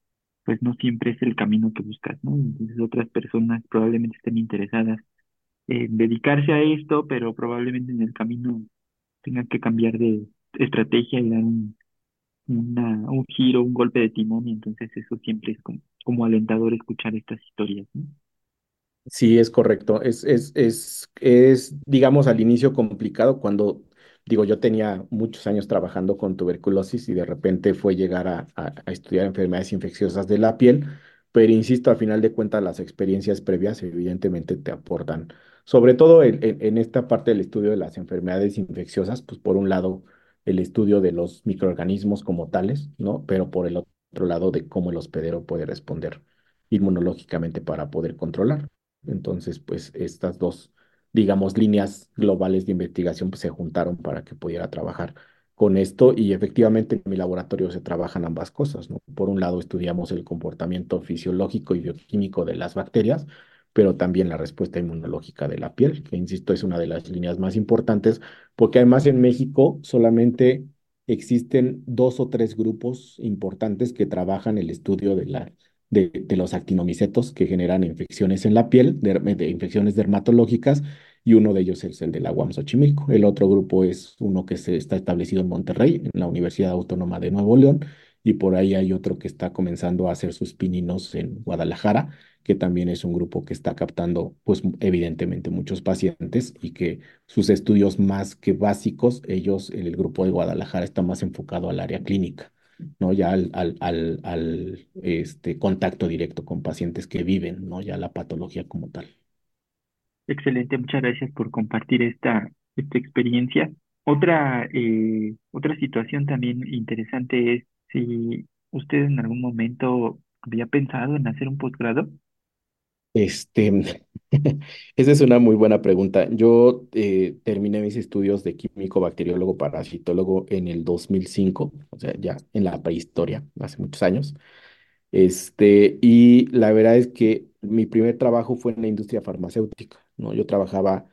pues no siempre es el camino que buscas, ¿no? Entonces otras personas probablemente estén interesadas dedicarse a esto, pero probablemente en el camino tengan que cambiar de estrategia y dar un, una, un giro, un golpe de timón, y entonces eso siempre es como, como alentador escuchar estas historias. ¿no? Sí, es correcto. Es, es, es, es, digamos, al inicio complicado cuando, digo, yo tenía muchos años trabajando con tuberculosis y de repente fue llegar a, a, a estudiar enfermedades infecciosas de la piel, pero insisto, al final de cuentas las experiencias previas evidentemente te aportan sobre todo en, en, esta parte del estudio de las enfermedades infecciosas, pues por un lado el estudio de los microorganismos como tales, ¿no? Pero por el otro lado de cómo el hospedero puede responder inmunológicamente para poder controlar. Entonces, pues estas dos, digamos, líneas globales de investigación pues, se juntaron para que pudiera trabajar con esto y efectivamente en mi laboratorio se trabajan ambas cosas, ¿no? Por un lado estudiamos el comportamiento fisiológico y bioquímico de las bacterias, pero también la respuesta inmunológica de la piel, que insisto es una de las líneas más importantes, porque además en México solamente existen dos o tres grupos importantes que trabajan el estudio de, la, de, los actinomicetos que generan infecciones en la piel, de, infecciones dermatológicas, y uno de ellos es el de la UAM Xochimilco. El otro grupo es uno que se está establecido en Monterrey, en la Universidad Autónoma de Nuevo León, y por ahí hay otro que está comenzando a hacer sus pininos en Guadalajara, que también es un grupo que está captando, pues evidentemente muchos pacientes y que sus estudios más que básicos, ellos, el grupo de Guadalajara está más enfocado al área clínica, ¿no? Ya al, al, al, al este, contacto directo con pacientes que viven, ¿no? Ya la patología como tal. Excelente, muchas gracias por compartir esta, esta experiencia. Otra, eh, otra situación también interesante es si usted en algún momento había pensado en hacer un posgrado. Este, esa es una muy buena pregunta. Yo eh, terminé mis estudios de químico bacteriólogo parasitólogo en el 2005, o sea, ya en la prehistoria, hace muchos años. Este, y la verdad es que mi primer trabajo fue en la industria farmacéutica, ¿no? Yo trabajaba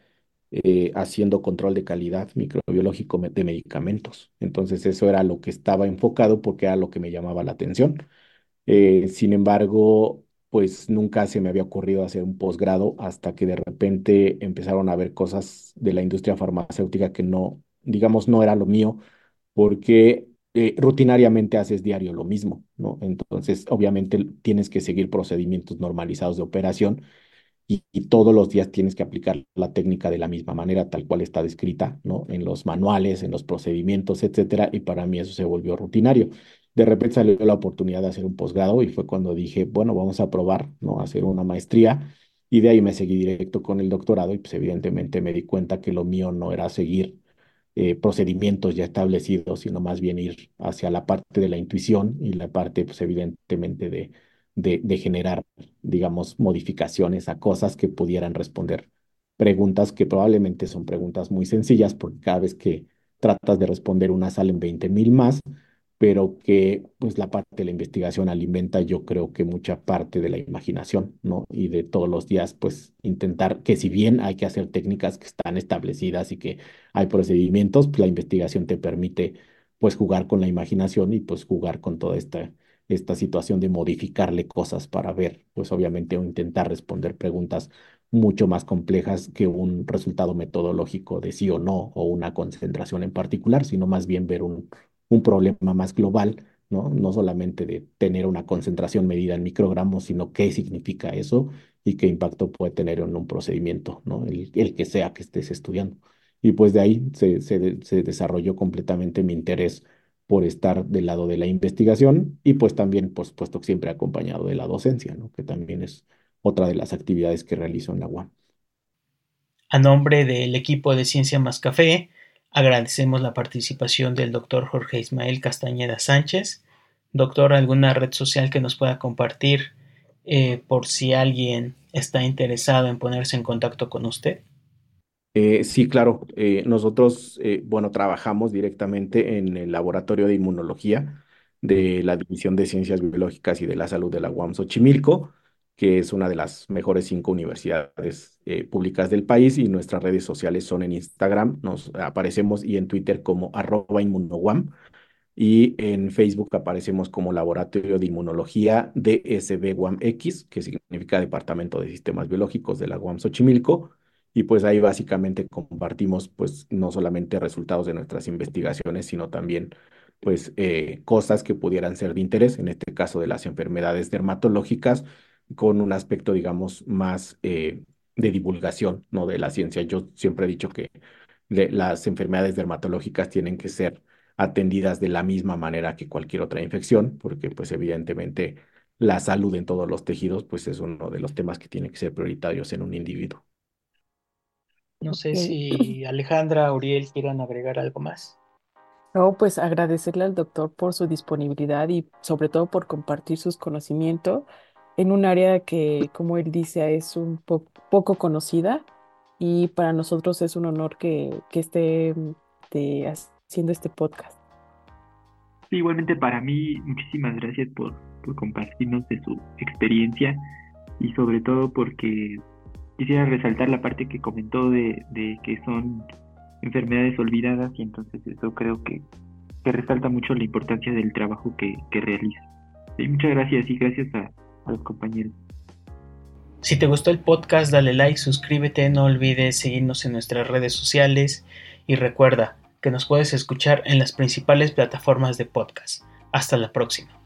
eh, haciendo control de calidad microbiológico de medicamentos. Entonces, eso era lo que estaba enfocado porque era lo que me llamaba la atención. Eh, sin embargo, pues nunca se me había ocurrido hacer un posgrado hasta que de repente empezaron a ver cosas de la industria farmacéutica que no, digamos, no era lo mío, porque eh, rutinariamente haces diario lo mismo, ¿no? Entonces, obviamente tienes que seguir procedimientos normalizados de operación y, todos los días tienes que aplicar la técnica de la misma manera, tal cual está descrita, ¿no? En los manuales, en los procedimientos, etcétera, y para mí eso se volvió rutinario. De repente salió la oportunidad de hacer un posgrado y fue cuando dije, bueno, vamos a probar, ¿no? Hacer una maestría y de ahí me seguí directo con el doctorado y pues evidentemente me di cuenta que lo mío no era seguir eh, procedimientos ya establecidos, sino más bien ir hacia la parte de la intuición y la parte, pues evidentemente, de, de, generar, digamos, modificaciones a cosas que pudieran responder preguntas que probablemente son preguntas muy sencillas, porque cada vez que tratas de responder una salen 20 mil más, pero que pues la parte de la investigación alimenta yo creo que mucha parte de la imaginación, ¿no? Y de todos los días pues intentar que si bien hay que hacer técnicas que están establecidas y que hay procedimientos, pues la investigación te permite pues jugar con la imaginación y pues jugar con toda esta esta situación de modificarle cosas para ver, pues obviamente, o intentar responder preguntas mucho más complejas que un resultado metodológico de sí o no, o una concentración en particular, sino más bien ver un, un problema más global, ¿no? No solamente de tener una concentración medida en microgramos, sino qué significa eso y qué impacto puede tener en un procedimiento, ¿no? El, el que sea que estés estudiando. Y pues de ahí se, se, se desarrolló completamente mi interés por estar del lado de la investigación y pues también, por supuesto, siempre acompañado de la docencia, que también es otra de las actividades que realizo en la UAM. A nombre del equipo de Ciencia Más Café, agradecemos la participación del doctor Jorge Ismael Castañeda Sánchez. Doctor, ¿alguna red social que nos pueda compartir eh, por si alguien está interesado en ponerse en contacto con usted? Eh, sí, claro. Eh, nosotros, eh, bueno, trabajamos directamente en el laboratorio de inmunología de la División de Ciencias Biológicas y de la Salud de la UAM Xochimilco, que es una de las mejores cinco universidades públicas del país y nuestras redes sociales son en Instagram, nos aparecemos y en Twitter como arroba inmunowam y en Facebook aparecemos como Laboratorio de Inmunología DSB UAM X, que significa Departamento de Sistemas Biológicos de la UAM Xochimilco y pues ahí básicamente compartimos pues no solamente resultados de nuestras investigaciones, sino también pues eh, cosas que pudieran ser de interés, en este caso de las enfermedades dermatológicas, con un aspecto, digamos, más eh, de divulgación, ¿no? De la ciencia. Yo siempre he dicho que las enfermedades dermatológicas tienen que ser atendidas de la misma manera que cualquier otra infección, porque pues evidentemente la salud en todos los tejidos pues es uno de los temas que tienen que ser prioritarios en un individuo. No sé si Alejandra, Uriel quieran agregar algo más. No, pues agradecerle al doctor por su disponibilidad y sobre todo por compartir sus conocimientos en un área que, como él dice, es un poco conocida y para nosotros es un honor que, esté haciendo este podcast. igualmente para mí, muchísimas gracias por, por compartirnos de su experiencia y sobre todo porque quisiera resaltar la parte que comentó de, que son enfermedades olvidadas y entonces eso creo que, resalta mucho la importancia del trabajo que, realiza. muchas gracias y gracias a, a los compañeros. Si te gustó el podcast, dale like, suscríbete, no olvides seguirnos en nuestras redes sociales y recuerda que nos puedes escuchar en las principales plataformas de podcast. Hasta la próxima.